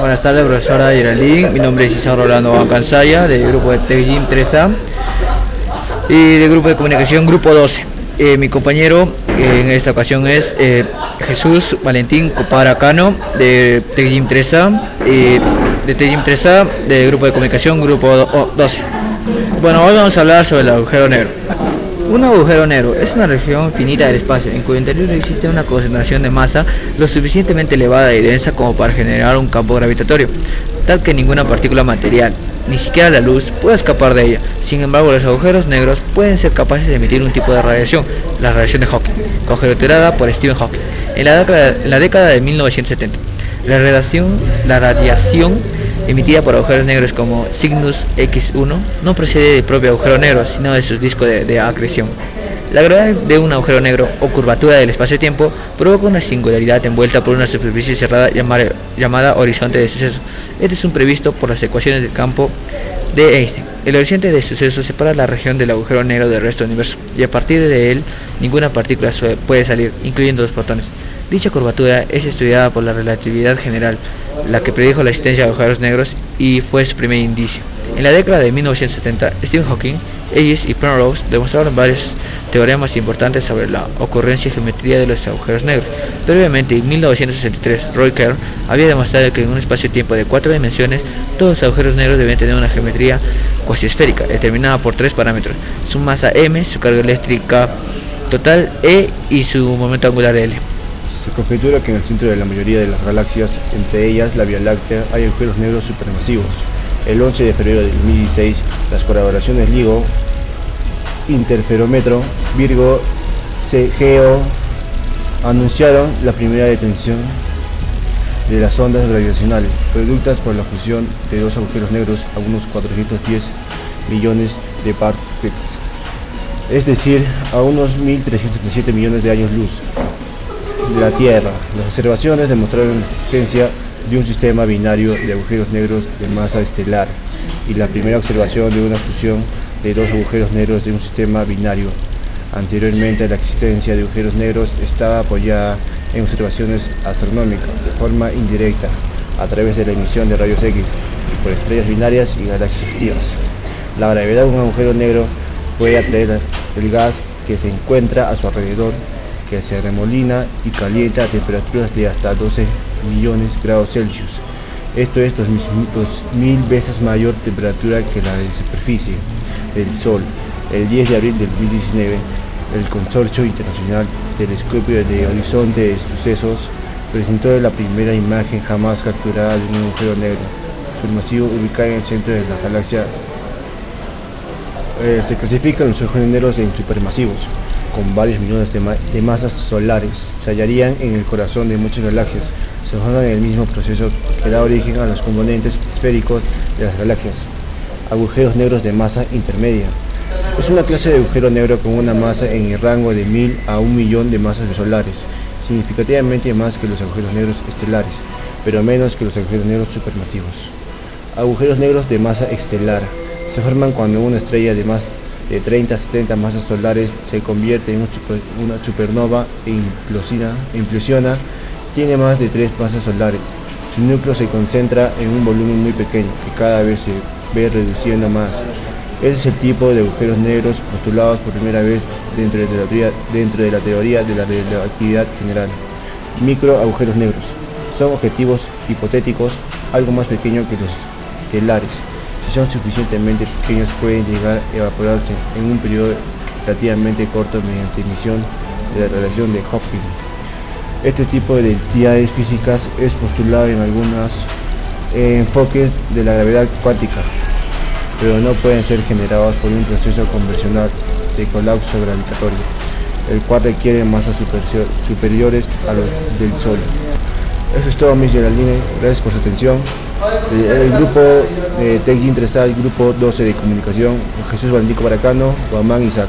Buenas tardes, profesora Geraldine. Mi nombre es Isaac Rolando Bacansaya, del grupo de TechGym 3A y del grupo de comunicación Grupo 12. Eh, mi compañero eh, en esta ocasión es eh, Jesús Valentín Coparacano, de TechGym 3A, y de TechGym 3A, del grupo de comunicación Grupo 12. Bueno, hoy vamos a hablar sobre el agujero negro. Un agujero negro es una región finita del espacio en cuyo interior existe una concentración de masa lo suficientemente elevada y densa como para generar un campo gravitatorio, tal que ninguna partícula material, ni siquiera la luz, puede escapar de ella. Sin embargo, los agujeros negros pueden ser capaces de emitir un tipo de radiación, la radiación de Hawking, conjeturada por Stephen Hawking en la, década, de 1970. La radiación, la radiación emitida por agujeros negros como Cygnus X1 no procede del propio agujero negro, sino de sus discos de, acreción. La gravedad de un agujero negro o curvatura del espacio-tiempo provoca una singularidad envuelta por una superficie cerrada llamada, horizonte de sucesos. Este es un previsto por las ecuaciones del campo de Einstein. El horizonte de sucesos separa la región del agujero negro del resto del universo y a partir de él ninguna partícula puede salir, incluyendo los protones. Dicha curvatura es estudiada por la relatividad general, la que predijo la existencia de agujeros negros y fue su primer indicio. En la década de 1970, Stephen Hawking, Ellis y Penrose demostraron varios teoremas importantes sobre la ocurrencia y geometría de los agujeros negros. Previamente, en 1963, Roy Kerr había demostrado que en un espacio-tiempo de cuatro dimensiones, todos los agujeros negros deben tener una geometría cuasi esférica, determinada por tres parámetros, su masa m, su carga eléctrica total e y su momento angular l. Se conjetura que en el centro de la mayoría de las galaxias, entre ellas la Vía Láctea, hay agujeros negros supermasivos. El 11 de febrero de 2016, las colaboraciones LIGO, Interferómetro, Virgo, CGO anunciaron la primera detención de las ondas gravitacionales productas por la fusión de dos agujeros negros a unos 410 millones de parsecs, es decir, a unos 1.377 millones de años luz de la Tierra. Las observaciones demostraron la existencia de un sistema binario de agujeros negros de masa estelar y la primera observación de una fusión de dos agujeros negros de un sistema binario. Anteriormente la existencia de agujeros negros estaba apoyada en observaciones astronómicas de forma indirecta a través de la emisión de rayos X por estrellas binarias y galaxias activas. La gravedad de un agujero negro puede atraer el gas que se encuentra a su alrededor que se remolina y calienta a temperaturas de hasta 12 millones de grados Celsius. Esto es 2000 veces mayor temperatura que la de superficie del Sol. El 10 de abril del 2019, el Consorcio Internacional Telescopio de Horizonte de Sucesos presentó la primera imagen jamás capturada de un agujero negro supermasivo ubicado en el centro de la galaxia. Eh, se clasifican los agujeros negros en supermasivos con varios millones de, masas solares, se hallarían en el corazón de muchas galaxias, se forman en el mismo proceso que da origen a los componentes esféricos de las galaxias. Agujeros negros de masa intermedia. Es una clase de agujero negro con una masa en el rango de 1000 a 1 millón de masas solares, significativamente más que los agujeros negros estelares, pero menos que los agujeros negros supermasivos. Agujeros negros de masa estelar. Se forman cuando una estrella de más de 30 a 70 masas solares se convierte en una supernova e implosiona, tiene más de 3 masas solares. Su núcleo se concentra en un volumen muy pequeño que cada vez se ve reduciendo más. Ese es el tipo de agujeros negros postulados por primera vez dentro de la teoría, dentro de la, teoría de la relatividad general. Micro agujeros negros. Son objetivos hipotéticos algo más pequeños que los estelares suficientemente pequeños pueden llegar a evaporarse en un periodo relativamente corto mediante emisión de la radiación de Hawking. Este tipo de entidades físicas es postulado en algunos enfoques de la gravedad cuántica, pero no pueden ser generados por un proceso convencional de colapso gravitatorio, el cual requiere masas superiores a los del Sol. Eso es todo, mis Geraldine. Gracias por su atención. Eh, el grupo de Tech el grupo 12 de comunicación, Jesús Valentín Baracano, Guamán Isaac.